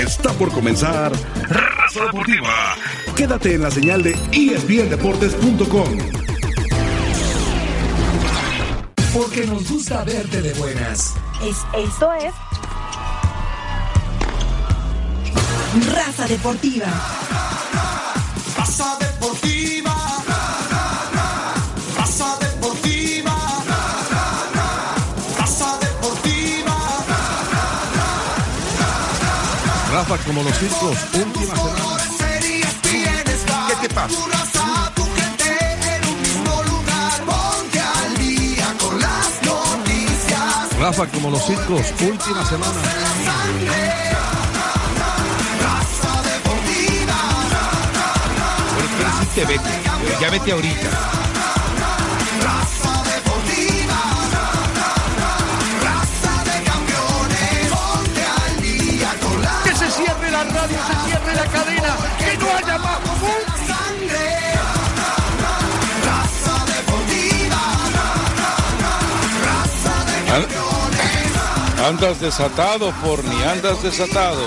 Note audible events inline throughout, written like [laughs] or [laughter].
Está por comenzar Raza Deportiva. Quédate en la señal de ESPNDeportes.com. Porque nos gusta verte de buenas. esto es Raza Deportiva. Raza Deportiva. Rafa, como los circos, última semana. ¿Qué te pasa? Rafa, como los circos, última semana. Pero sí te vete. Ya vete ahorita. Se cierre la cadena, que no haya más fútbol. Andas desatado, Forni, andas desatado.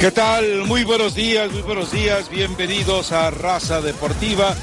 ¿Qué tal? Muy buenos días, muy buenos días. Bienvenidos a Raza Deportiva.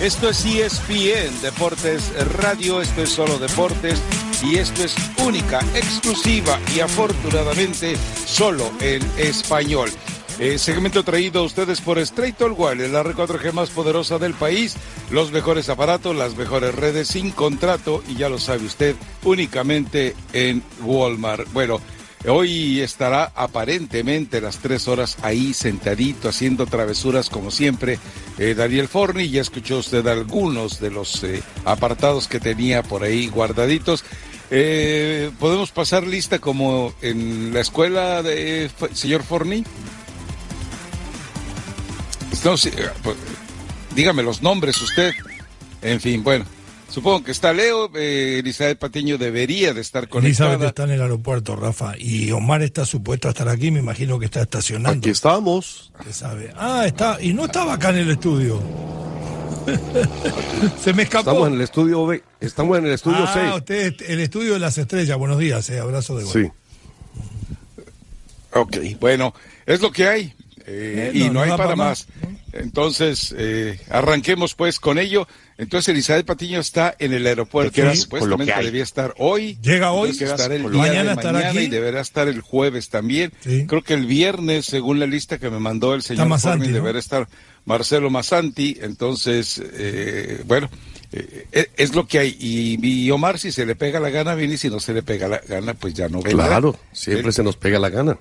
Esto es ESPN Deportes Radio, esto es solo deportes y esto es única, exclusiva y afortunadamente solo en español. Eh, segmento traído a ustedes por Straight All Wireless, la red 4G más poderosa del país, los mejores aparatos, las mejores redes sin contrato y ya lo sabe usted, únicamente en Walmart. Bueno, hoy estará aparentemente las tres horas ahí sentadito haciendo travesuras como siempre eh, Daniel Forni. Ya escuchó usted algunos de los eh, apartados que tenía por ahí guardaditos. Eh, ¿Podemos pasar lista como en la escuela de señor Forni? Pues, dígame los nombres usted. En fin, bueno, supongo que está Leo, eh, Elizabeth Patiño debería de estar conectada. Elizabeth está en el aeropuerto, Rafa, y Omar está supuesto a estar aquí, me imagino que está estacionando. Aquí estamos. ¿Qué sabe? Ah, está, y no estaba acá en el estudio. [laughs] Se me escapó. Estamos en el estudio B. Estamos en el estudio ah, 6. usted, el estudio de las estrellas. Buenos días, eh, abrazo de gol. Sí. Ok, bueno, es lo que hay. Eh, Eh, y no, hay para pa' más. Entonces, eh, arranquemos pues con ello. Entonces, Elizabeth Patiño está en el aeropuerto. Supuestamente lo que hay. debía estar hoy. Llega hoy, que estar el día de Mañana estará mañana aquí. y deberá estar el jueves también. Sí. Creo que el viernes, según la lista que me mandó el señor ¿no? deberá estar Marcelo Masanti. Entonces, eh, bueno, eh, es- es lo que hay. Y, y Omar, si se le pega la gana, viene y si no se le pega la gana, pues ya no vendrá. Claro, siempre Él- se nos pega la gana.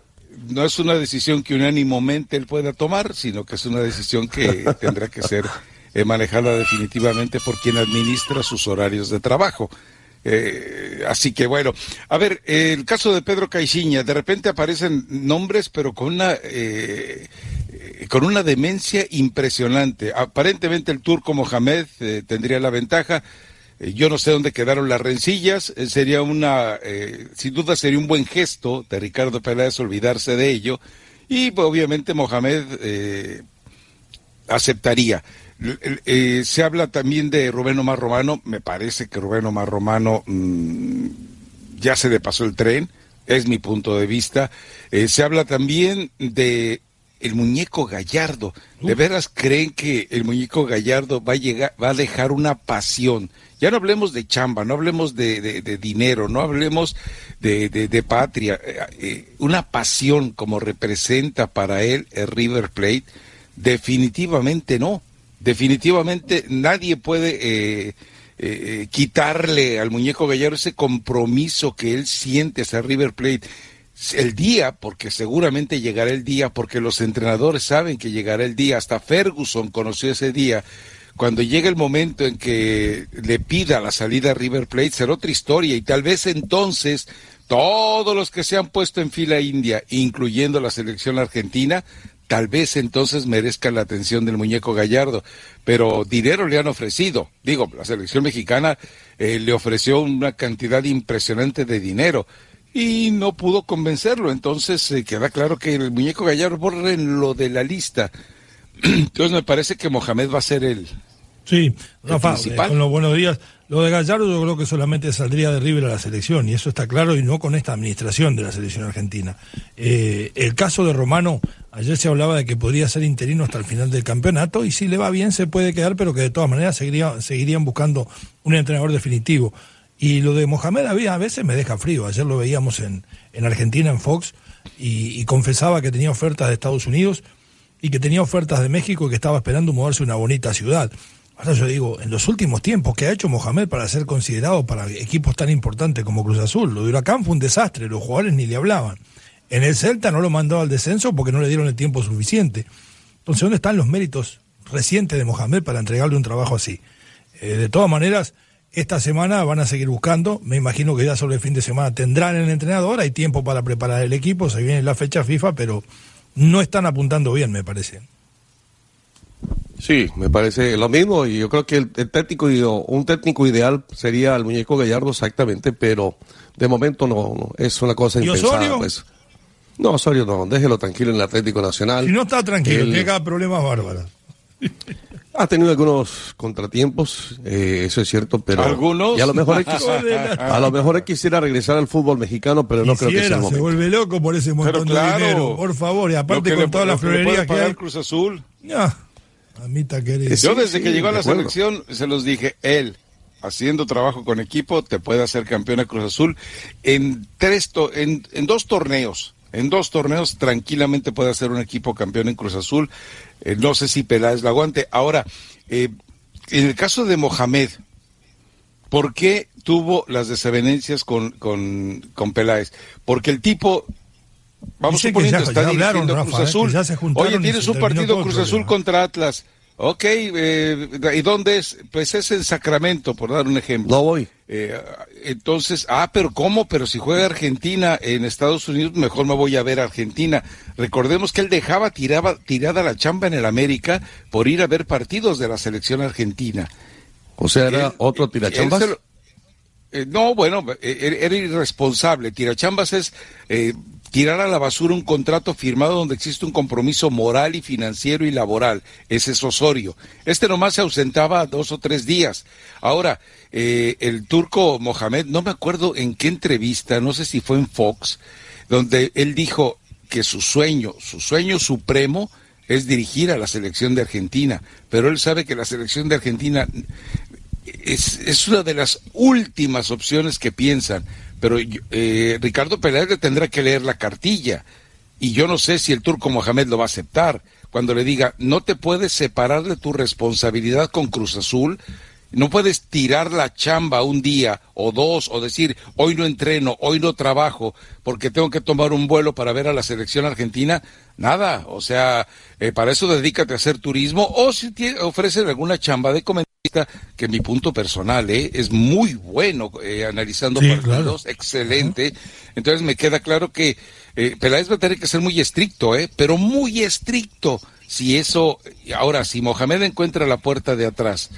No es una decisión que unánimamente él pueda tomar, sino que es una decisión que [laughs] tendrá que ser eh, manejada definitivamente por quien administra sus horarios de trabajo. Eh, así que bueno, a ver, eh, el caso de Pedro Caixinha, de repente aparecen nombres, pero con una eh, con una demencia impresionante. Aparentemente el turco Mohamed tendría la ventaja. Eh, yo no sé dónde quedaron las rencillas. eh, sería una, eh, sin duda sería un buen gesto de Ricardo Peláez olvidarse de ello. Y pues, obviamente Mohamed aceptaría. Se habla también de Rubén Omar Romano. Me parece que Rubén Omar Romano mm, ya se le pasó el tren. Es mi punto de vista. Se habla también de el muñeco Gallardo. ¿De veras creen que el muñeco Gallardo va a llegar, va a dejar una pasión? Ya no hablemos de chamba, no hablemos de, dinero, no hablemos de, patria. Eh, eh, una pasión como representa para él el River Plate, definitivamente no. Definitivamente nadie puede eh, quitarle al muñeco Gallardo ese compromiso que él siente hacia River Plate. El día, porque seguramente llegará el día, porque los entrenadores saben que llegará el día, hasta Ferguson conoció ese día. Cuando llegue el momento en que le pida la salida a River Plate, será otra historia y tal vez entonces todos los que se han puesto en fila india, incluyendo la selección argentina, tal vez entonces merezcan la atención del muñeco Gallardo, pero dinero le han ofrecido. Digo, la selección mexicana eh, le ofreció una cantidad impresionante de dinero y no pudo convencerlo. Entonces eh, queda claro que el muñeco Gallardo borren lo de la lista. [clears throat] Entonces me parece que Mohamed va a ser el, Sí, Rafa, eh, con los buenos días. Lo de Gallardo yo creo que solamente saldría de River a la selección, y eso está claro, y no con esta administración de la selección argentina. Eh, el caso de Romano, ayer se hablaba de que podría ser interino hasta el final del campeonato, y si le va bien se puede quedar, pero que de todas maneras seguiría, seguirían buscando un entrenador definitivo. Y lo de Mohamed a veces me deja frío. Ayer lo veíamos en, en Argentina, en Fox, y, y confesaba que tenía ofertas de Estados Unidos y que tenía ofertas de México y que estaba esperando mudarse a una bonita ciudad. Ahora yo digo, en los últimos tiempos, ¿qué ha hecho Mohamed para ser considerado para equipos tan importantes como Cruz Azul? Lo de Huracán fue un desastre, los jugadores ni le hablaban. En el Celta no lo mandó al descenso porque no le dieron el tiempo suficiente. Entonces, ¿dónde están los méritos recientes de Mohamed para entregarle un trabajo así? Eh, de todas maneras, esta semana van a seguir buscando. Me imagino que ya sobre el fin de semana tendrán el entrenador. Hay tiempo para preparar el equipo. Se viene la fecha FIFA, pero no están apuntando bien, me parece. Sí, me parece lo mismo y yo creo que el, técnico un técnico ideal sería el muñeco Gallardo exactamente, pero de momento no, es una cosa ¿Y Osorio? Pues. No, Osorio no, déjelo tranquilo en el Atlético Nacional. Si no está tranquilo, Él... llega problemas bárbaros. Ha tenido algunos contratiempos, eh, eso es cierto, pero algunos. Y a lo mejor [laughs] a lo mejor quisiera regresar al fútbol mexicano, pero no creo que sea el Se vuelve loco por ese montón de dinero, por favor, y aparte con todas las florerías que, hay. Cruz Azul. Ya. Yo desde que llegó a la selección se los dije, él haciendo trabajo con equipo te puede hacer campeón a Cruz Azul en tres en, dos torneos. En dos torneos tranquilamente puede hacer un equipo campeón en Cruz Azul. Eh, no sé si Peláez la aguante. Ahora, eh, en el caso de Mohamed, ¿por qué tuvo las desavenencias con, con, con Peláez? Porque el tipo Vamos suponiendo, está dirigiendo Cruz ¿eh? Azul. Oye, tienes un partido Cruz Azul contra Atlas. Ok, eh, ¿y dónde es? Pues es en Sacramento, por dar un ejemplo. No voy. Eh, entonces, ah, pero ¿cómo? Pero si juega Argentina en Estados Unidos, mejor me voy a ver a Argentina. Recordemos que él dejaba tiraba, tirada la chamba en el América por ir a ver partidos de la selección argentina. O sea, era otro tirachambas. no, bueno, era irresponsable. Tirachambas es tirar a la basura un contrato firmado donde existe un compromiso moral y financiero y laboral. Ese es Osorio. Este nomás se ausentaba dos o tres días. Ahora, eh, el turco Mohamed, no me acuerdo en qué entrevista, no sé si fue en Fox, donde él dijo que su sueño, su sueño supremo es dirigir a la selección de Argentina, pero él sabe que la selección de Argentina es, es una de las últimas opciones que piensan. Pero eh, Ricardo le tendrá que leer la cartilla. Y yo no sé si el turco Mohamed lo va a aceptar. Cuando le diga no te puedes separar de tu responsabilidad con Cruz Azul no puedes tirar la chamba un día o dos o decir hoy no entreno, hoy no trabajo porque tengo que tomar un vuelo para ver a la selección argentina. Nada, o sea, eh, para eso dedícate a hacer turismo o si te ofrecen alguna chamba de comentarista que mi punto personal eh, es muy bueno eh, analizando partidos, excelente. Entonces me queda claro que eh, Peláez va a tener que ser muy estricto, eh, pero muy estricto. Si eso, ahora, si Mohamed encuentra la puerta de atrás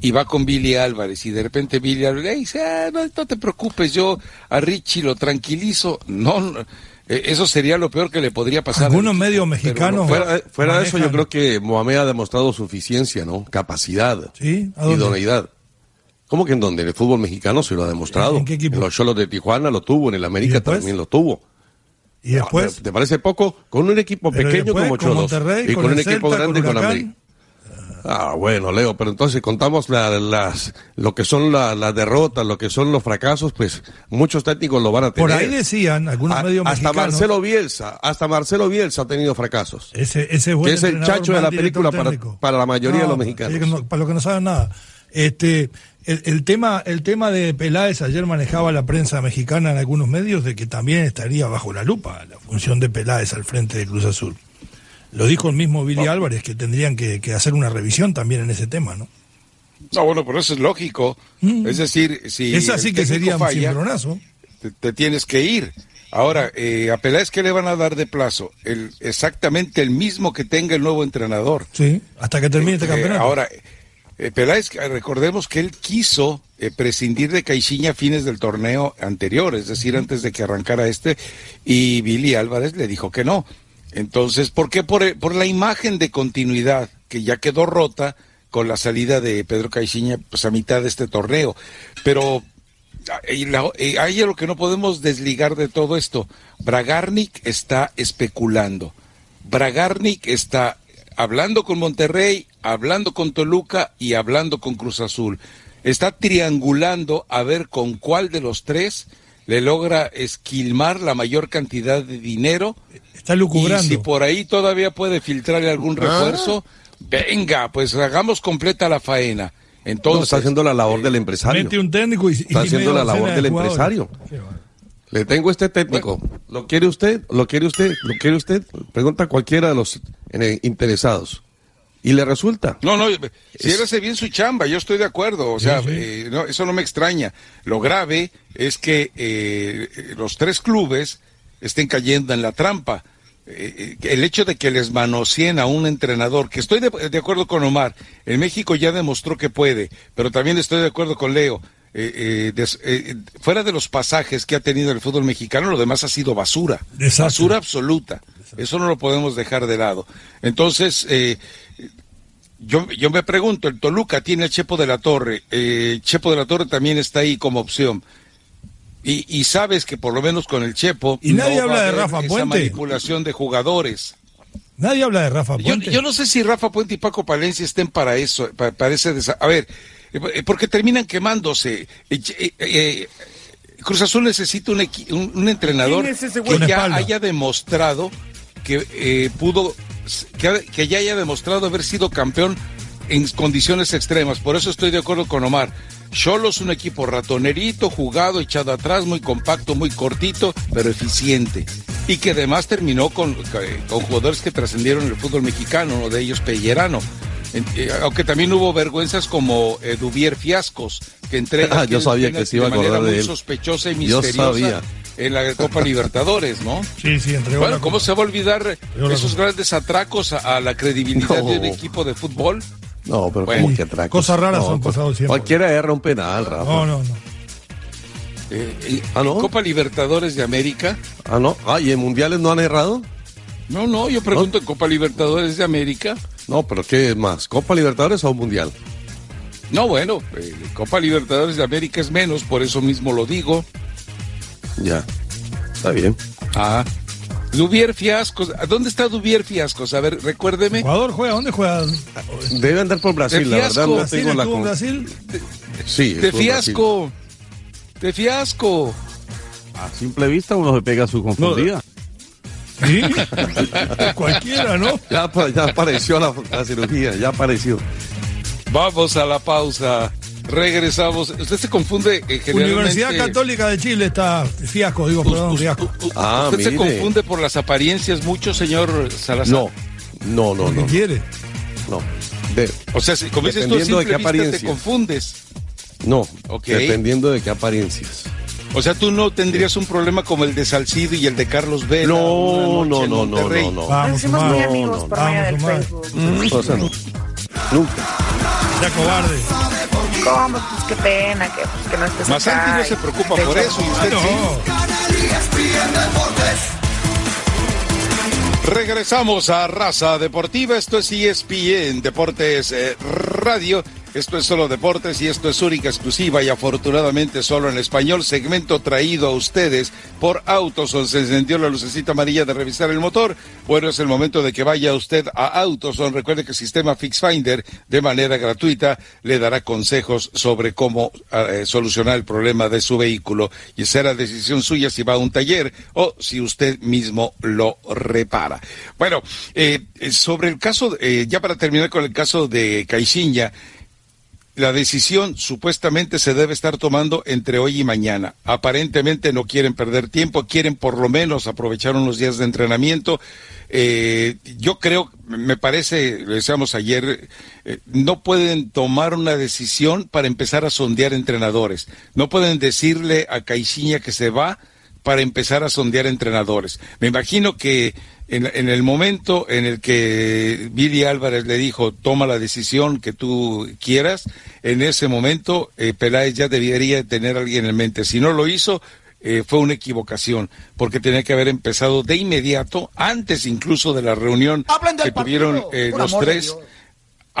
y va con Billy Álvarez y de repente Billy Álvarez dice, ah, no, te preocupes, yo a Richie lo tranquilizo. No, eh, eso sería lo peor que le podría pasar. Algunos medios mexicanos. fuera, de eso, yo creo que Mohamed ha demostrado suficiencia, ¿no? Capacidad, ¿Sí? idoneidad. ¿Cómo que en dónde? En el fútbol mexicano se lo ha demostrado. ¿En qué equipo? En los Cholos de Tijuana lo tuvo, en el América también lo tuvo. ¿Y después? ¿Te parece poco? Con un equipo pequeño como Cholos y con, un equipo grande con América. Ah, bueno, Leo, pero entonces contamos las, lo que son las derrotas, lo que son los fracasos, pues muchos técnicos lo van a tener. Por ahí decían algunos medios hasta Marcelo Bielsa, hasta Marcelo Bielsa ha tenido fracasos. Ese, ese que es el chacho de la película para, la mayoría de los mexicanos. para los que no saben nada. Este, el, el, tema, el tema de Peláez ayer manejaba la prensa mexicana en algunos medios de que también estaría bajo la lupa la función de Peláez al frente de Cruz Azul. Lo dijo el mismo Billy Álvarez, que tendrían que, hacer una revisión también en ese tema, ¿no? No, bueno, pero eso es lógico. Mm. Es decir, si. Es así que sería un cimbronazo. Te, tienes que ir. Ahora, eh, a Peláez, ¿qué le van a dar de plazo? El, exactamente el mismo que tenga el nuevo entrenador. Sí, hasta que termine este eh, campeonato. Ahora, eh, Peláez, recordemos que él quiso eh, prescindir de Caixinha a fines del torneo anterior, es decir, antes de que arrancara este, y Billy Álvarez le dijo que no. Entonces, ¿por qué? Por, la imagen de continuidad que ya quedó rota con la salida de Pedro Caixinha pues a mitad de este torneo. Pero hay lo que no podemos desligar de todo esto. Bragarnik está especulando. Bragarnik está hablando con Monterrey, hablando con Toluca y hablando con Cruz Azul. Está triangulando a ver con cuál de los tres le logra esquilmar la mayor cantidad de dinero. Está lucubrando. Y si por ahí todavía puede filtrarle algún ah. refuerzo, venga, pues hagamos completa la faena. Entonces, está haciendo la labor del empresario. un técnico y, está haciendo la labor del empresario. Le tengo este técnico. ¿Lo quiere usted? ¿Lo quiere usted? ¿Lo quiere usted? Pregunta a cualquiera de los eh, interesados. Y le resulta. No, no, si él hace bien su chamba, yo estoy de acuerdo. O sea, eh, no, eso no me extraña. Lo grave es que eh, los tres clubes estén cayendo en la trampa. el hecho de que les manoseen a un entrenador, que estoy de, de, acuerdo con Omar, en México ya demostró que puede, pero también estoy de acuerdo con Leo. Eh, eh, eh, fuera de los pasajes que ha tenido el fútbol mexicano, lo demás ha sido basura. Basura absoluta. Eso no lo podemos dejar de lado. Entonces, yo, yo me pregunto, el Toluca tiene el Chepo de la Torre. Chepo de la Torre también está ahí como opción. Y, sabes que por lo menos con el Chepo. Y nadie habla de Rafa Puente. manipulación de jugadores. Nadie habla de Rafa Puente. Yo, no sé si Rafa Puente y Paco Palencia estén para eso, para, ese A ver, porque terminan quemándose. Eh, eh, Cruz Azul necesita un, un, entrenador que ya haya demostrado que pudo, que, ya haya demostrado haber sido campeón en condiciones extremas. Por eso estoy de acuerdo con Omar. Solo es un equipo ratonerito, jugado, echado atrás, muy compacto, muy cortito, pero eficiente. Y que además terminó con, con jugadores que trascendieron el fútbol mexicano, uno de ellos Pellerano. Eh, aunque también hubo vergüenzas como eh, Dubier Fiascos, que entrega [laughs] ah, yo sabía que se iba a acordar de, muy sospechosa y misteriosa en la Copa Libertadores, ¿no? [laughs] Sí, sí, entregó Bueno, ¿cómo se va a olvidar esos grandes atracos a, la credibilidad de un equipo de fútbol? No, pero ¿cómo que atracos? Cosas raras han pues, pasado siempre. Cualquiera erra un penal, Rafa. No, no, no. Eh, ¿Ah, no? Copa Libertadores de América. Ah, no. Ah, ¿y en mundiales no han errado? No, no, yo pregunto en Copa Libertadores de América. No, pero ¿qué es más? ¿Copa Libertadores o Mundial? No, bueno, eh, Copa Libertadores de América es menos, por eso mismo lo digo. Ya, está bien. Ah, Dubier Fiascos. ¿Dónde está Dubier Fiascos? A ver, recuérdeme. Jugador juega, ¿dónde juega? Debe andar por Brasil, la verdad no tengo la Brasil? sí, de Fiasco. De Fiasco. A simple vista uno se pega su confundida. Sí, [laughs] cualquiera, ¿no? Ya, apareció la, cirugía, ya apareció. Vamos a la pausa. Regresamos. Usted se confunde eh, Universidad Católica de Chile está fiasco, digo, perdón, fiasco. Ah, ¿Usted se confunde por las apariencias mucho, señor Salazar? No, no, no, no. ¿Qué quiere? No. o sea, si, dices tú, de qué te confundes. No, dependiendo de qué apariencias. O sea, tú no tendrías un problema como el de Salcido y el de Carlos Vela. No, no, no, no, no, no. Vamos, Nos muy amigos por medio del Facebook. Mm, o sea, no. Nunca. Ya cobarde. ¿Cómo? Pues qué pena que, pues, que no estés Masanti no se preocupa por eso y usted sí. Regresamos a Raza Deportiva. Esto es ESPN Deportes eh, Radio. Esto es solo deportes y esto es única, exclusiva y afortunadamente solo en español. Segmento traído a ustedes por Autoson. Se encendió la lucecita amarilla de revisar el motor. Bueno, es el momento de que vaya usted a Autoson. Recuerde que el sistema FixFinder de manera gratuita le dará consejos sobre cómo eh, solucionar el problema de su vehículo y será decisión suya si va a un taller o si usted mismo lo repara. Bueno, eh, sobre el caso, eh, ya para terminar con el caso de Caixinha, la decisión supuestamente se debe estar tomando entre hoy y mañana. Aparentemente no quieren perder tiempo, quieren por lo menos aprovechar unos días de entrenamiento. Eh, yo creo, me parece, lo decíamos ayer, eh, no pueden tomar una decisión para empezar a sondear entrenadores. No pueden decirle a Caixinha que se va para empezar a sondear entrenadores. Me imagino que en, el momento en el que Billy Álvarez le dijo, toma la decisión que tú quieras, en ese momento eh, Peláez ya debería tener a alguien en mente. Si no lo hizo, eh, fue una equivocación, porque tenía que haber empezado de inmediato, antes incluso de la reunión que tuvieron eh, los tres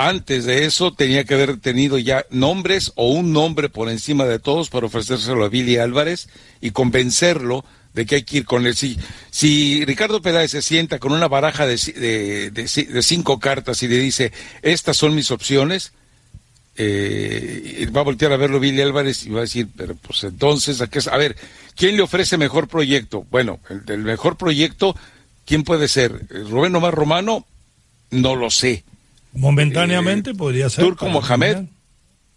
Antes de eso tenía que haber tenido ya nombres o un nombre por encima de todos para ofrecérselo a Billy Álvarez y convencerlo de que hay que ir con él. Si, si Ricardo Peláez se sienta con una baraja de, de, cinco cartas y le dice, estas son mis opciones, eh, va a voltear a verlo Billy Álvarez y va a decir, pero pues entonces, ¿a, qué? a ver, ¿quién le ofrece mejor proyecto? Bueno, el, mejor proyecto, ¿quién puede ser? ¿Rubén Omar Romano? No lo sé. Momentáneamente eh, podría ser. Turco Mohamed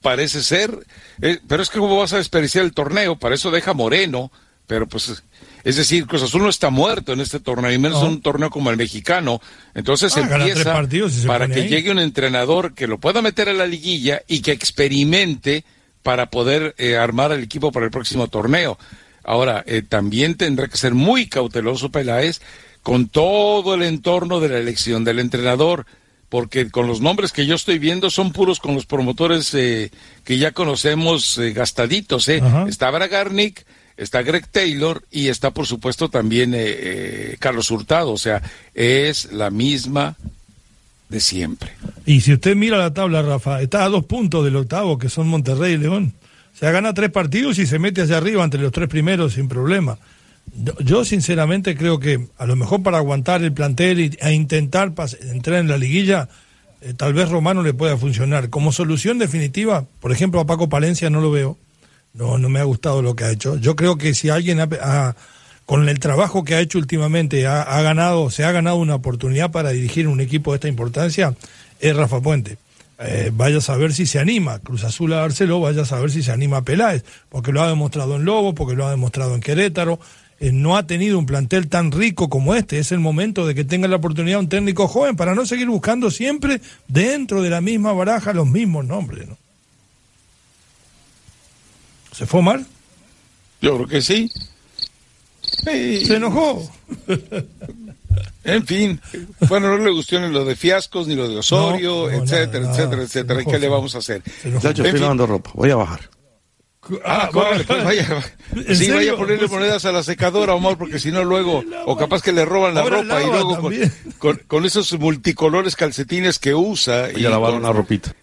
parece ser, eh, pero es que cómo vas a desperdiciar el torneo, para eso deja Moreno, pero pues es decir, Cruz Azul no está muerto en este torneo, y menos en un torneo como el mexicano. Entonces ah, empieza para que llegue un entrenador que lo pueda meter a la liguilla y que experimente para poder eh, armar el equipo para el próximo torneo. Ahora, eh, también tendrá que ser muy cauteloso Peláez con todo el entorno de la elección del entrenador, porque con los nombres que yo estoy viendo son puros con los promotores eh, que ya conocemos gastaditos. Está Bragarnik, está Greg Taylor y está por supuesto también eh, eh, Carlos Hurtado, o sea, es la misma de siempre. Y si usted mira la tabla, Rafa, está a dos puntos del octavo, que son Monterrey y León. O sea, gana tres partidos y se mete hacia arriba entre los tres primeros sin problema. Yo, sinceramente creo que a lo mejor para aguantar el plantel e intentar entrar en la liguilla, eh, tal vez Romano le pueda funcionar. Como solución definitiva, por ejemplo, a Paco Palencia no lo veo no, no me ha gustado lo que ha hecho. Yo creo que si alguien con el trabajo que ha hecho últimamente ha, ganado, se ha ganado una oportunidad para dirigir un equipo de esta importancia, es Rafa Puente. Eh, vaya a saber si se anima Cruz Azul a dárselo, vaya a saber si se anima a Peláez, porque lo ha demostrado en Lobo, porque lo ha demostrado en Querétaro. Eh, no ha tenido un plantel tan rico como este. Es el momento de que tenga la oportunidad un técnico joven para no seguir buscando siempre dentro de la misma baraja los mismos nombres. ¿no? ¿Se fue mal? Yo creo que sí. Se enojó. En fin, bueno, no le gustó ni lo de fiascos, ni lo de Osorio, etcétera, etcétera, etcétera. ¿Qué le vamos a hacer? Ya yo estoy lavando ropa, voy a bajar. Ah, pues vaya. Sí, vaya a ponerle monedas a la secadora, Omar, porque si no luego, o capaz que le roban la ropa y luego con, esos multicolores calcetines que usa. Y, a lavar una ropita.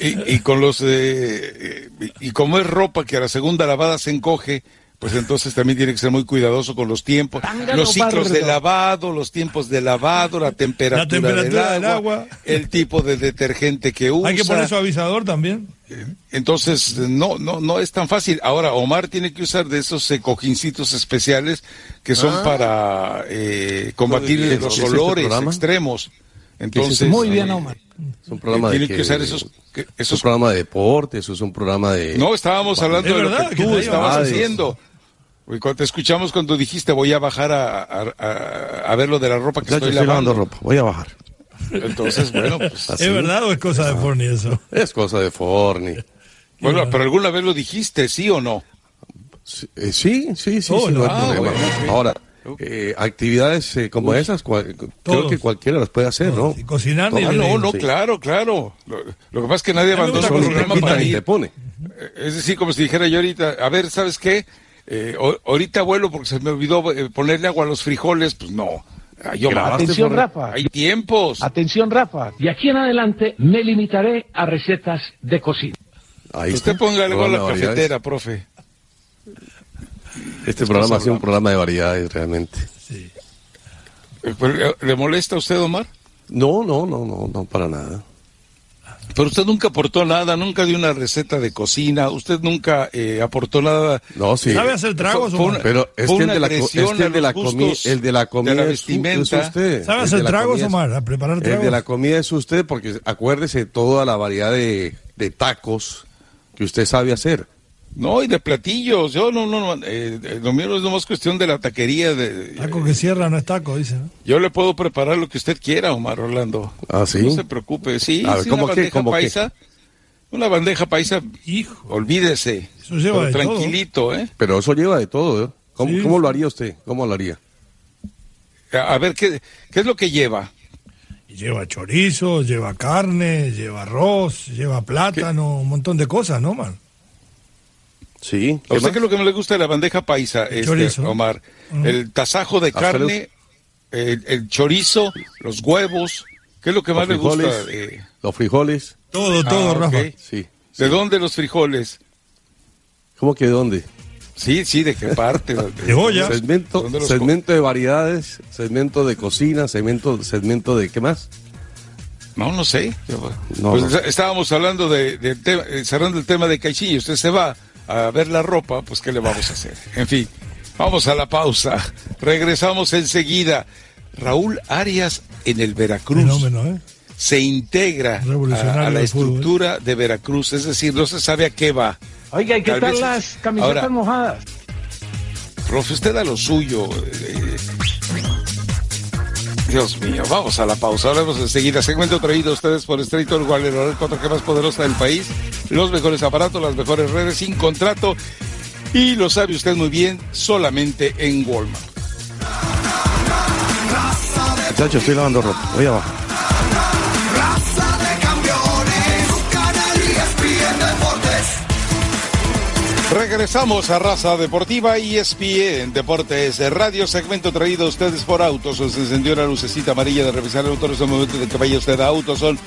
Y, con los eh, y como es ropa que a la segunda lavada se encoge, pues entonces también tiene que ser muy cuidadoso con los tiempos, ah, los ciclos de lavado, los tiempos de lavado, la temperatura, del, agua, el tipo de detergente que usa. Hay que poner suavizador también. Entonces, no, no, no es tan fácil. Ahora, Omar tiene que usar de esos cojincitos especiales que son ah. para eh, combatir los olores extremos. Entonces, muy bien, Omar. Es un programa de que, usar esos, esos... un programa de deporte, eso es un programa de... No, estábamos hablando de, lo que tú estabas haciendo. Cuando te escuchamos cuando dijiste voy a bajar a, a, ver lo de la ropa que estoy, lavando. ropa, voy a bajar. Entonces, bueno, pues [laughs] ¿Es verdad o es cosa de Forni eso? Es cosa de Forni. [laughs] Bueno, pero alguna vez lo dijiste, ¿sí o no? Sí, eh, sí, sí, sí, oh, no, Ahora, eh, actividades eh, como esas, creo que cualquiera las puede hacer, ¿no? cocinar ah, no, no, claro, claro. Lo, que pasa es que nadie abandona el programa para ir. pone. Eh, es decir, como si dijera yo ahorita, a ver, ¿sabes qué? Ahorita vuelo porque se me olvidó ponerle agua a los frijoles, pues no. Atención, Rafa. Hay tiempos. Atención, Rafa. De aquí en adelante me limitaré a recetas de cocina. Ahí Usted ponga algo a la cafetera, profe. Este programa ha sido un programa de variedades realmente. Sí. Eh, ¿Le molesta a usted, Omar? No, no, no, no, no, para nada. Pero usted nunca aportó nada, nunca dio una receta de cocina, usted nunca eh, aportó nada. No, sí. ¿Sabe hacer tragos? Fue pero es que el de la, es que el de la, comida, el de la comida es, usted. ¿Sabe hacer tragos, Omar? A preparar tragos. El de la comida es usted porque acuérdese toda la variedad de, de tacos que usted sabe hacer. No, y de platillos. Yo no, no, no. Eh, lo mío es nomás cuestión de la taquería. De, taco que cierra no es taco, dice. Yo le puedo preparar lo que usted quiera, Omar Orlando. Ah, sí. No se preocupe. Sí, una bandeja paisa. Una bandeja paisa. Hijo. Olvídese. Eso lleva de tranquilito, ¿eh? Pero eso lleva de todo, ¿eh? ¿Cómo, lo haría usted? ¿Cómo lo haría? A, ver, ¿qué, ¿qué es lo que lleva? Lleva chorizo, lleva carne, lleva arroz, lleva plátano, un montón de cosas, ¿no, man? Sí. ¿A usted qué es lo que no le gusta de la bandeja paisa, este, Omar? El tasajo de carne, el, chorizo, los huevos. ¿Qué es lo que más le gusta? los frijoles. Todo, todo, Ah, Rafa. Sí. ¿De dónde los frijoles? ¿Cómo que de dónde? Sí, sí, ¿de qué parte? [laughs] De olla. Segmento, ¿Dónde los segmento de variedades, segmento de cocina, segmento, segmento de qué más? No, no sé. No, Pues no. estábamos hablando de, del tema- eh, cerrando el tema de Caixinha. Usted se va a ver la ropa, pues ¿qué le vamos a hacer? En fin, vamos a la pausa. Regresamos enseguida. Raúl Arias en el Veracruz Fenómeno, ¿eh? se integra a, la fútbol. estructura de Veracruz, es decir, no se sabe a qué va. Oiga, ¿y qué Tal tal vez- las camisetas Ahora- mojadas? Profe, usted da lo suyo. eh, Dios mío, vamos a la pausa. Hablamos enseguida. Segmento traído a ustedes por Street Orwell, la red 4G más poderosa del país. Los mejores aparatos, las mejores redes sin contrato. Y lo sabe usted muy bien, solamente en Walmart. Muchachos, estoy lavando ropa. Voy abajo. Regresamos a Raza Deportiva y ESPN Deportes Radio, segmento traído a ustedes por Autos. Se encendió la lucecita amarilla de revisar el autor en el momento de que vaya usted a Autoson.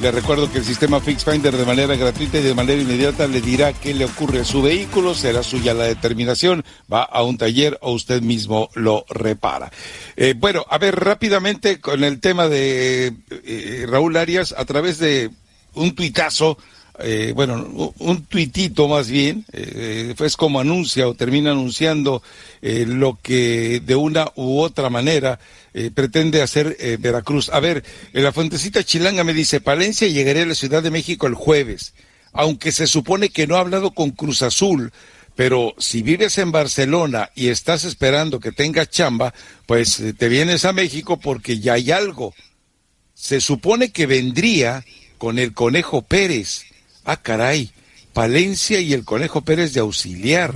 Le recuerdo que el sistema Fix Finder de manera gratuita y de manera inmediata le dirá qué le ocurre a su vehículo, será suya la determinación, va a un taller o usted mismo lo repara. Eh, bueno, a ver, rápidamente con el tema de eh, Raúl Arias, a través de un tuitazo, eh, bueno, un- tuitito más bien, eh, es como anuncia o termina anunciando eh, lo que de una u otra manera eh, pretende hacer eh, Veracruz. A ver, la fuentecita chilanga me dice, Palencia llegaré a la Ciudad de México el jueves, aunque se supone que no ha hablado con Cruz Azul. Pero si vives en Barcelona y estás esperando que tenga chamba, pues eh, te vienes a México porque ya hay algo se supone que vendría con el Conejo Pérez. Ah, caray, Palencia y el Conejo Pérez de auxiliar.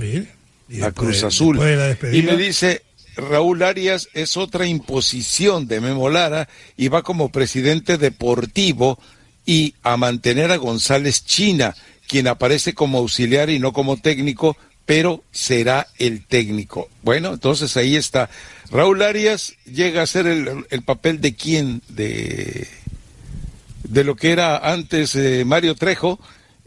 Y a Cruz Azul. de Y me dice, Raúl Arias es otra imposición de Memo Lara y va como presidente deportivo y a mantener a González China, quien aparece como auxiliar y no como técnico, pero será el técnico. Bueno, entonces ahí está. Raúl Arias llega a ser el, el papel de quién, de, de lo que era antes eh, Mario Trejo.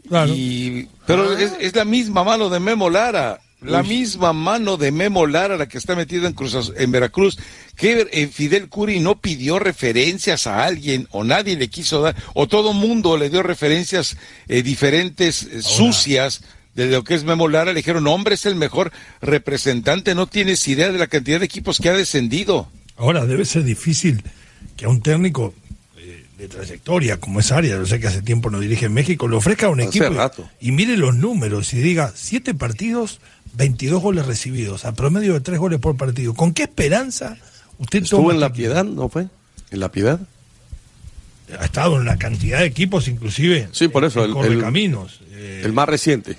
Claro. Y, pero es, es la misma mano de Memo Lara. La misma mano de Memo Lara, la que está metida en, Cruz en Veracruz, que eh, Fidel Curi no pidió referencias a alguien, o nadie le quiso dar, o todo mundo le dio referencias eh, diferentes, eh, sucias, de lo que es Memo Lara. Le dijeron, hombre, es el mejor representante, no tienes idea de la cantidad de equipos que ha descendido. Ahora, debe ser difícil que a un técnico de trayectoria como es Arias, yo sé que hace tiempo no dirige en México, le ofrezca a un Hace equipo y- rato. y mire los números y diga, siete partidos, 22 goles recibidos, a promedio de tres goles por partido. ¿Con qué esperanza usted Estuvo toma en La? Piedad, ¿no fue? En La Piedad. Ha estado en una cantidad de equipos, inclusive. Sí, por eso, en el-. Eh, El más reciente.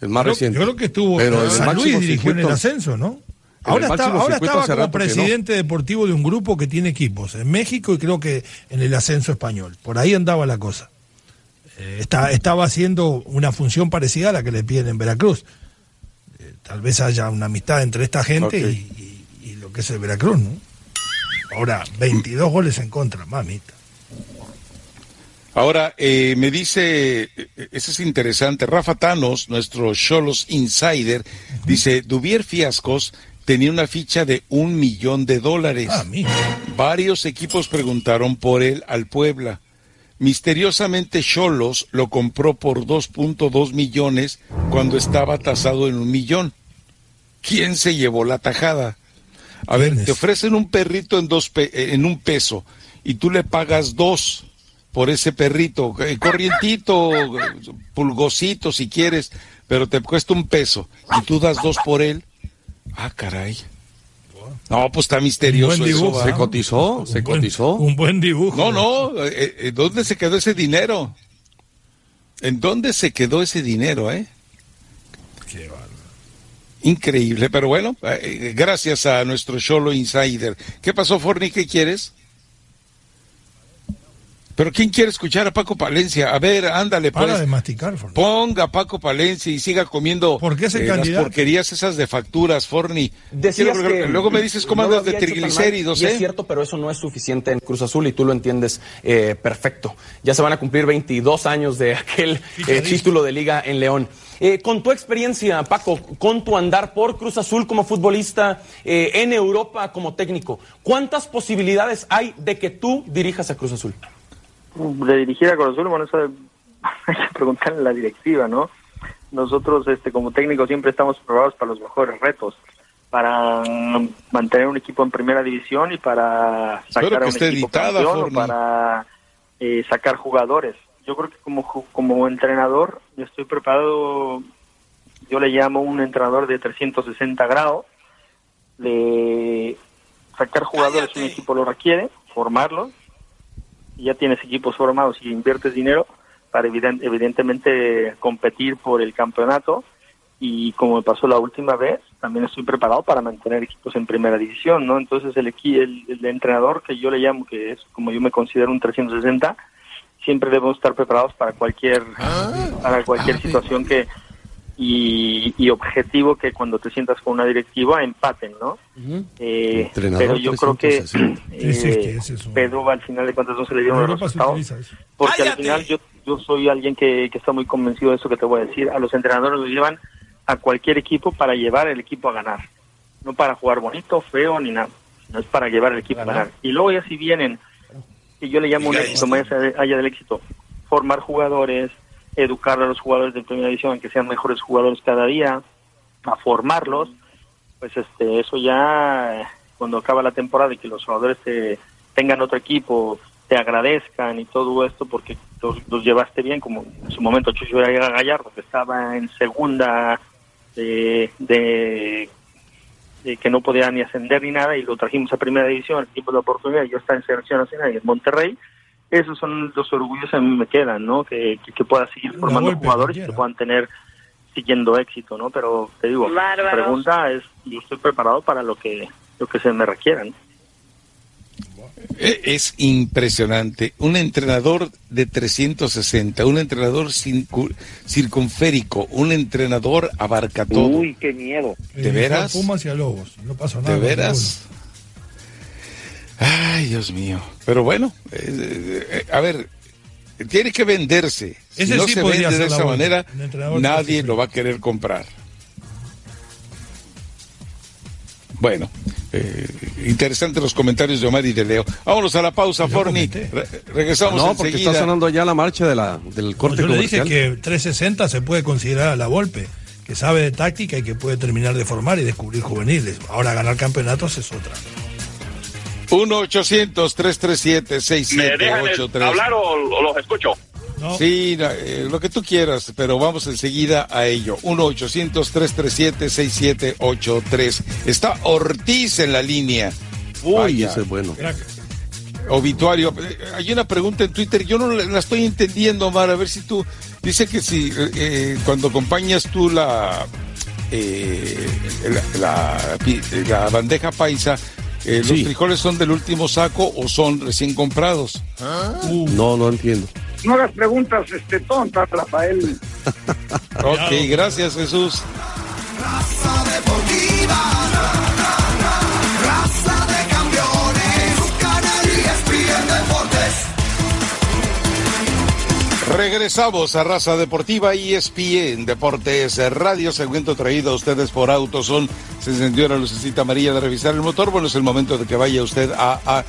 El más creo- reciente. Yo creo que estuvo. Pero el San máximo Luis dirigió en el ascenso, ¿no? Ahora, está, ahora estaba como no. presidente deportivo de un grupo que tiene equipos en México y creo que en el ascenso español. Por ahí andaba la cosa. Eh, está, estaba haciendo una función parecida a la que le piden en Veracruz. Eh, tal vez haya una amistad entre esta gente y, y- y lo que es el Veracruz, ¿no? Ahora, 22 goles en contra, mamita. Ahora, eh, me dice, eso es interesante, Rafa Thanos, nuestro Cholos Insider, dice, Dubier Fiascos tenía una ficha de un millón de dólares. Ah. Varios equipos preguntaron por él al Puebla. Misteriosamente Cholos lo compró por 2.2 millones cuando estaba tasado en un millón. ¿Quién se llevó la tajada? A ver, te ofrecen un perrito en, dos pe- eh, en un peso y tú le pagas dos por ese perrito, eh, corrientito, eh, pulgosito si quieres, pero te cuesta un peso y tú das dos por él. Ah, caray. No, pues está misterioso Un buen eso. dibujo, ¿va? Se cotizó, se Un buen- cotizó. Un buen dibujo. No, no, eh, eh, ¿dónde se quedó ese dinero? ¿En dónde se quedó ese dinero, eh? Qué. Increíble, pero bueno, eh, gracias a nuestro Cholo Insider. ¿Qué pasó, Forni? ¿Qué quieres? Pero ¿quién quiere escuchar a Paco Palencia? A ver, ándale, Para pues. de masticar, Forni. Ponga a Paco Palencia y siga comiendo ¿Por qué ese eh, las porquerías esas de facturas, Forni. luego me dices cómo andas de triglicéridos, ¿eh? es cierto, pero eso no es suficiente en Cruz Azul y tú lo entiendes eh, perfecto. Ya se van a cumplir 22 años de aquel eh, título de liga en León. Eh, con tu experiencia, Paco, con tu andar por Cruz Azul como futbolista, eh, en Europa como técnico, ¿cuántas posibilidades hay de que tú dirijas a Cruz Azul? De dirigir a Cruz Azul, bueno, eso [laughs] hay que preguntarle a la directiva, ¿no? Nosotros, este, como técnicos, siempre estamos preparados para los mejores retos, para mantener un equipo en primera división y para sacar a un equipo campeón, para eh, sacar jugadores. Yo creo que como, como entrenador yo estoy preparado, yo le llamo un entrenador de 360 grados, de sacar jugadores si un equipo lo requiere, formarlos, y ya tienes equipos formados y inviertes dinero para evidentemente competir por el campeonato y como me pasó la última vez, también estoy preparado para mantener equipos en primera división, ¿no? Entonces el, el, el entrenador que yo le llamo, que es como yo me considero un 360, siempre debemos estar preparados para cualquier ah. para cualquier ah, situación que y, objetivo que cuando te sientas con una directiva empaten, ¿no? eh, pero yo creo que eh, Pedro al final de cuentas no se le dieron los resultados. porque al final yo, yo soy alguien que, que está muy convencido de eso que te voy a decir. A los entrenadores los llevan a cualquier equipo para llevar el equipo a ganar, no para jugar bonito, feo ni nada, no es para llevar el equipo a ganar. Y luego ya si vienen y yo le llamo un éxito más allá del éxito, formar jugadores, educar a los jugadores de primera división que sean mejores jugadores cada día, a formarlos, pues este eso ya cuando acaba la temporada y que los jugadores te, tengan otro equipo, te agradezcan y todo esto porque los, llevaste bien, como en su momento Chucho Gallardo, que estaba en segunda de, que no podía ni ascender ni nada y lo trajimos a primera división, el equipo de oportunidad, y yo estaba en selección nacional y en Monterrey, esos son los orgullos que a mí me quedan, ¿no? Que, que, pueda seguir formando jugadores y que puedan tener siguiendo éxito, ¿no? Pero te digo, la pregunta es, yo estoy preparado para lo que, lo que se me requieran. Eh, es impresionante. Un entrenador de 360, un entrenador circunférico, un entrenador abarca todo. Uy, qué miedo. ¿De veras? Pumas y a Lobos, no pasa nada. ¿De veras? Ay, Dios mío. Pero bueno, eh, eh, a ver, tiene que venderse. Si no se vende de esa manera, nadie lo va a querer comprar. Bueno, eh, interesantes los comentarios de Omar y de Leo. Vámonos a la pausa, Forni. regresamos No, porque está sonando ya la marcha de la, del corte Yo le dije que 360 se puede considerar a la golpe, que sabe de táctica y que puede terminar de formar y descubrir juveniles. Ahora ganar campeonatos es otra. 1-800-337-6783. hablar o los escucho? Sí, eh, lo que tú quieras, pero vamos enseguida a ello. 1-800-337-6783. Está Ortiz en la línea. Uy, ese es bueno. Obituario. Eh, hay una pregunta en Twitter, yo no la estoy entendiendo, Omar, a ver si tú... Dice que si eh, cuando acompañas tú la, la, la, bandeja paisa, ¿los frijoles son del último saco o son recién comprados? No, no entiendo. No hagas preguntas este, tontas, Rafael. [laughs] ok, gracias, Jesús. Raza deportiva. Raza de campeones. Canal Deportes. Regresamos a Raza Deportiva ESPN Deportes Radio, segmento traído a ustedes por Autoson. Se encendió la lucecita amarilla de revisar el motor. Bueno, es el momento de que vaya usted a, a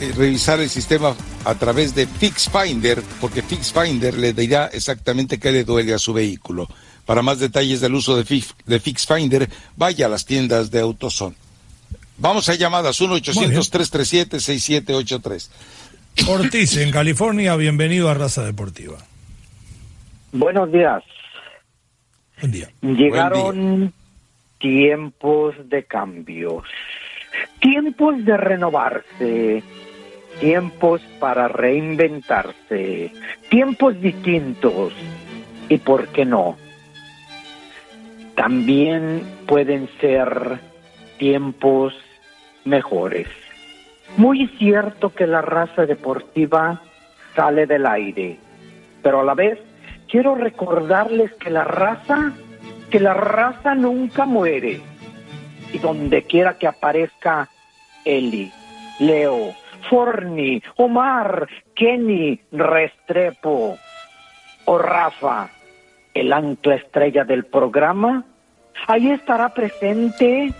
eh, revisar el sistema a través de FixFinder, porque FixFinder le dirá exactamente qué le duele a su vehículo. Para más detalles del uso de, Fix, de FixFinder, vaya a las tiendas de AutoZone. Vamos a llamadas 1-800-337-6783. Ortiz, en California, bienvenido a Raza Deportiva. Buenos días. Buen día. Llegaron tiempos de cambios, tiempos de renovarse tiempos para reinventarse, tiempos distintos y, ¿por qué no? También pueden ser tiempos mejores. Muy cierto que la raza deportiva sale del aire. Pero a la vez quiero recordarles que la raza, que la raza nunca muere. Y donde quiera que aparezca Eli, Leo, Forni, Omar, Kenny, Restrepo o Rafa, el ancla estrella del programa, ahí estará presente,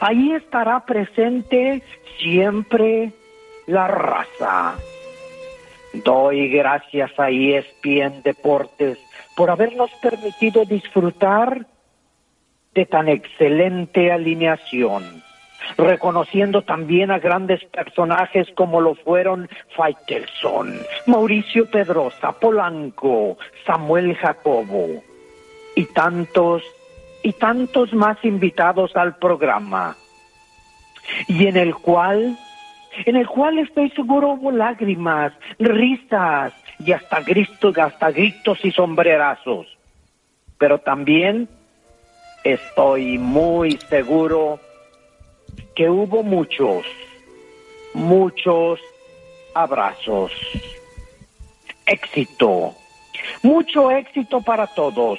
ahí estará presente siempre la raza. Doy gracias a ESPN Deportes por habernos permitido disfrutar de tan excelente alineación, reconociendo también a grandes personajes como lo fueron Faitelson, Mauricio Pedrosa, Polanco, Samuel Jacobo y tantos y tantos más invitados al programa, y en el cual en el cual estoy seguro hubo lágrimas, risas y hasta gritos, hasta gritos y sombrerazos. Pero también estoy muy seguro que hubo muchos, muchos abrazos. Éxito, mucho éxito para todos.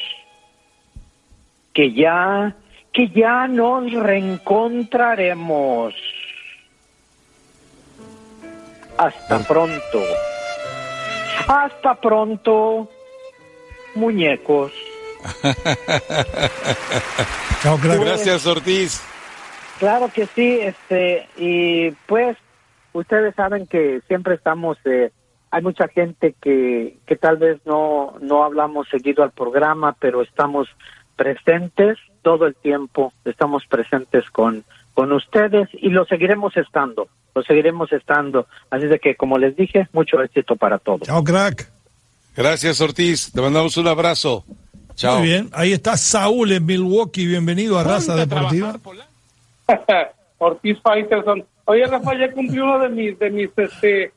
Que ya, que ya nos reencontraremos. Hasta pronto. Hasta pronto, muñecos. [laughs] Gracias, Ortiz. Claro que sí, este, y pues ustedes saben que siempre estamos, eh, hay mucha gente que, que tal vez no, no hablamos seguido al programa, pero estamos presentes todo el tiempo, estamos presentes con, con ustedes y lo seguiremos estando lo seguiremos estando. Así de que, como les dije, mucho éxito para todos. Chao, crack. Gracias, Ortiz. Te mandamos un abrazo. Chao. Muy bien. Ahí está Saúl en Milwaukee. Bienvenido a Raza Deportiva. [laughs] Ortiz Faitelson. Oye, Rafa, ya cumplí uno de mis, de mis este,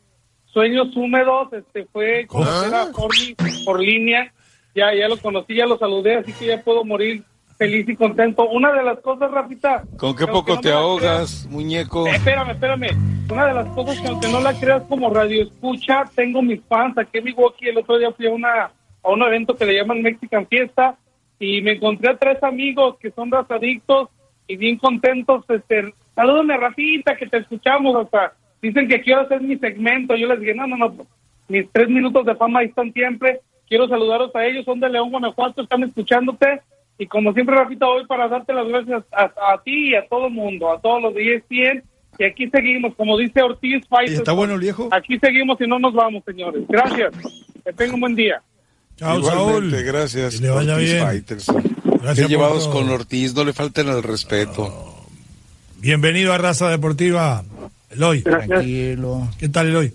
sueños húmedos. Este fue conocer a Forni por línea. Ya, ya lo conocí, ya lo saludé, así que ya puedo morir feliz y contento. Una de las cosas, Rafita. ¿Con qué poco te ahogas, muñeco? espérame, espérame. Una de las cosas que aunque no la creas como radio escucha, tengo mis fans. Aquí en Milwaukee el otro día fui a, una, a un evento que le llaman Mexican Fiesta y me encontré a tres amigos que son razadictos y bien contentos. Este, salúdame, Rafita, que te escuchamos hasta. Dicen que quiero hacer mi segmento. Yo les dije, no, no, no. Mis tres minutos de fama ahí están siempre. Quiero saludaros a ellos. Son de León, Guanajuato. Están escuchándote y como siempre, Rafita, hoy para darte las gracias a, ti y a todo el mundo, a todos los de ESPN. Y aquí seguimos, como dice Ortiz Fighter. ¿Está bueno viejo? Aquí seguimos y no nos vamos, señores. Gracias. Que tengan un buen día. Chao, Saúl. Gracias. Que le vaya Ortiz bien. Fighters. Gracias llevados con Ortiz, no le falten el respeto. Bienvenido a Raza Deportiva, Eloy. Tranquilo. ¿Qué tal, Eloy?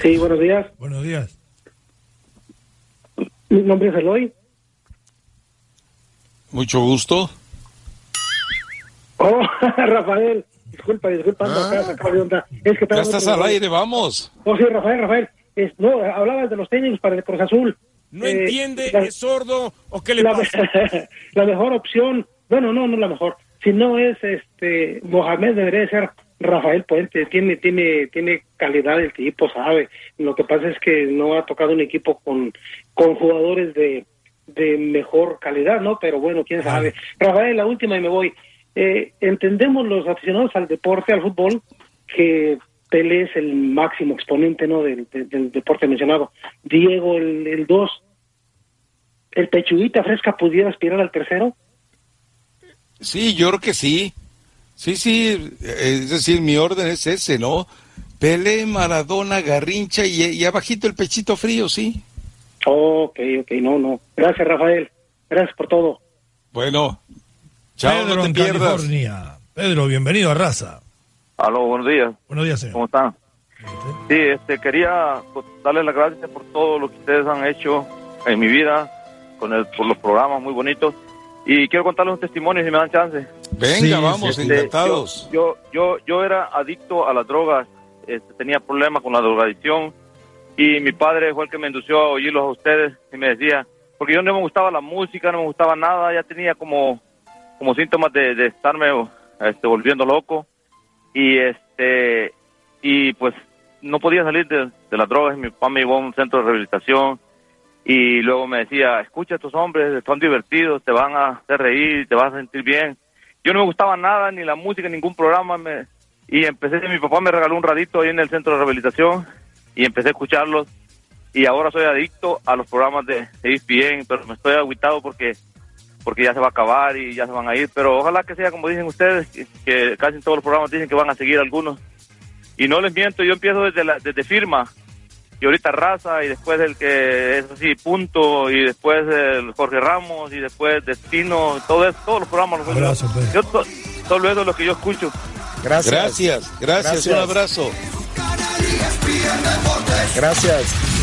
Sí, buenos días. Buenos días. Mi nombre es Eloy. Mucho gusto. Oh, [laughs] Rafael, disculpa, disculpa, ah. Es que ya estás al aire, vamos. Oh, sí, Rafael, Rafael. no, hablabas de los técnicos para el Cruz Azul. ¿No eh, entiende? ¿Es sordo? ¿O qué le la, pasa? [laughs] la mejor opción, bueno, no, no la mejor. Si no es este Mohamed, debería ser Rafael Puente. Tiene, tiene, tiene calidad el tipo, sabe. Lo que pasa es que no ha tocado un equipo con, con jugadores de, de mejor calidad, ¿no? Pero bueno, quién sabe. Rafael, la última y me voy. Eh, entendemos los aficionados al deporte, al fútbol, que Pelé es el máximo exponente, ¿no? Del, deporte mencionado. Diego, el 2. ¿El Pechuguita Fresca pudiera aspirar al tercero? Sí, yo creo que sí. Sí, sí, es decir, mi orden es ese, ¿no? Pelé, Maradona, Garrincha y, y abajito el pechito frío, sí. Ok, ok, no, no. Gracias, Rafael. Gracias por todo. Bueno, chao, Pedro, no te pierdas. California. Pedro, bienvenido a Raza. Aló, buenos días. Buenos días, señor. ¿Cómo están? Sí, este, quería pues, darle las gracias por todo lo que ustedes han hecho en mi vida, con el, por los programas muy bonitos. Y quiero contarles un testimonio si me dan chance. Venga, vamos, este, encantados. Yo, yo, yo, era adicto a las drogas, este, tenía problemas con la drogadicción y mi padre fue el que me indució a oírlos a ustedes y me decía, porque yo no me gustaba la música, no me gustaba nada, ya tenía como, como síntomas de, de estarme este, volviendo loco y este y pues no podía salir de, de las drogas. Mi papá me llevó a un centro de rehabilitación y luego me decía, escucha a estos hombres, son divertidos, te van a hacer reír, te vas a sentir bien. Yo no me gustaba nada, ni la música, ningún programa. Me... Y empecé, mi papá me regaló un radito ahí en el centro de rehabilitación y empecé a escucharlos. Y ahora soy adicto a los programas de, de ESPN, pero me estoy aguitado porque porque ya se va a acabar y ya se van a ir, pero ojalá que sea como dicen ustedes, que, casi todos los programas dicen que van a seguir algunos. Y no les miento, yo empiezo desde, la, desde firma, y ahorita Raza, y después el que es así, punto, y después el Jorge Ramos, y después Destino, todo eso, todos los programas. Los abrazo, pues. yo, solo eso es lo que yo escucho. Gracias. Gracias, gracias, gracias. un abrazo. Gracias.